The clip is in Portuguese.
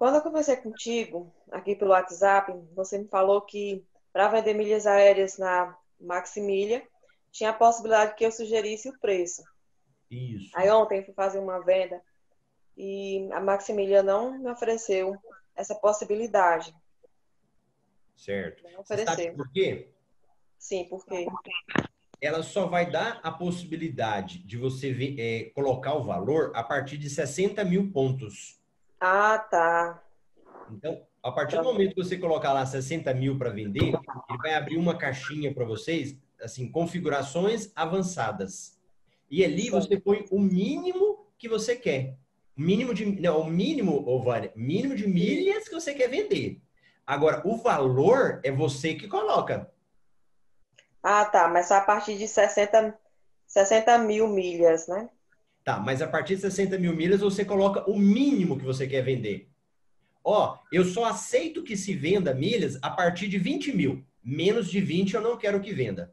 Quando eu conversei contigo aqui pelo WhatsApp, você me falou que para vender milhas aéreas na Maximilha, tinha a possibilidade que eu sugerisse o preço. Isso. Aí ontem fui fazer uma venda e a Maximilha não me ofereceu essa possibilidade. Certo. Não Você sabe ofereceu. por quê? Sim, porque Ela só vai dar a possibilidade de você ver- é, colocar o valor a partir de 60 mil pontos. Ah, tá. Então, a partir do momento que você colocar lá 60 mil para vender, ele vai abrir uma caixinha para vocês, assim, configurações avançadas. E ali você põe o mínimo que você quer. O mínimo de, não, o mínimo, ô Vânia, mínimo de milhas que você quer vender. Agora, o valor é você que coloca. Ah, tá. Mas só a partir de 60, 60 mil milhas, né? Tá, mas a partir de 60 mil milhas você coloca o mínimo que você quer vender. Ó, eu só aceito que se venda milhas a partir de 20 mil. Menos de 20 eu não quero que venda.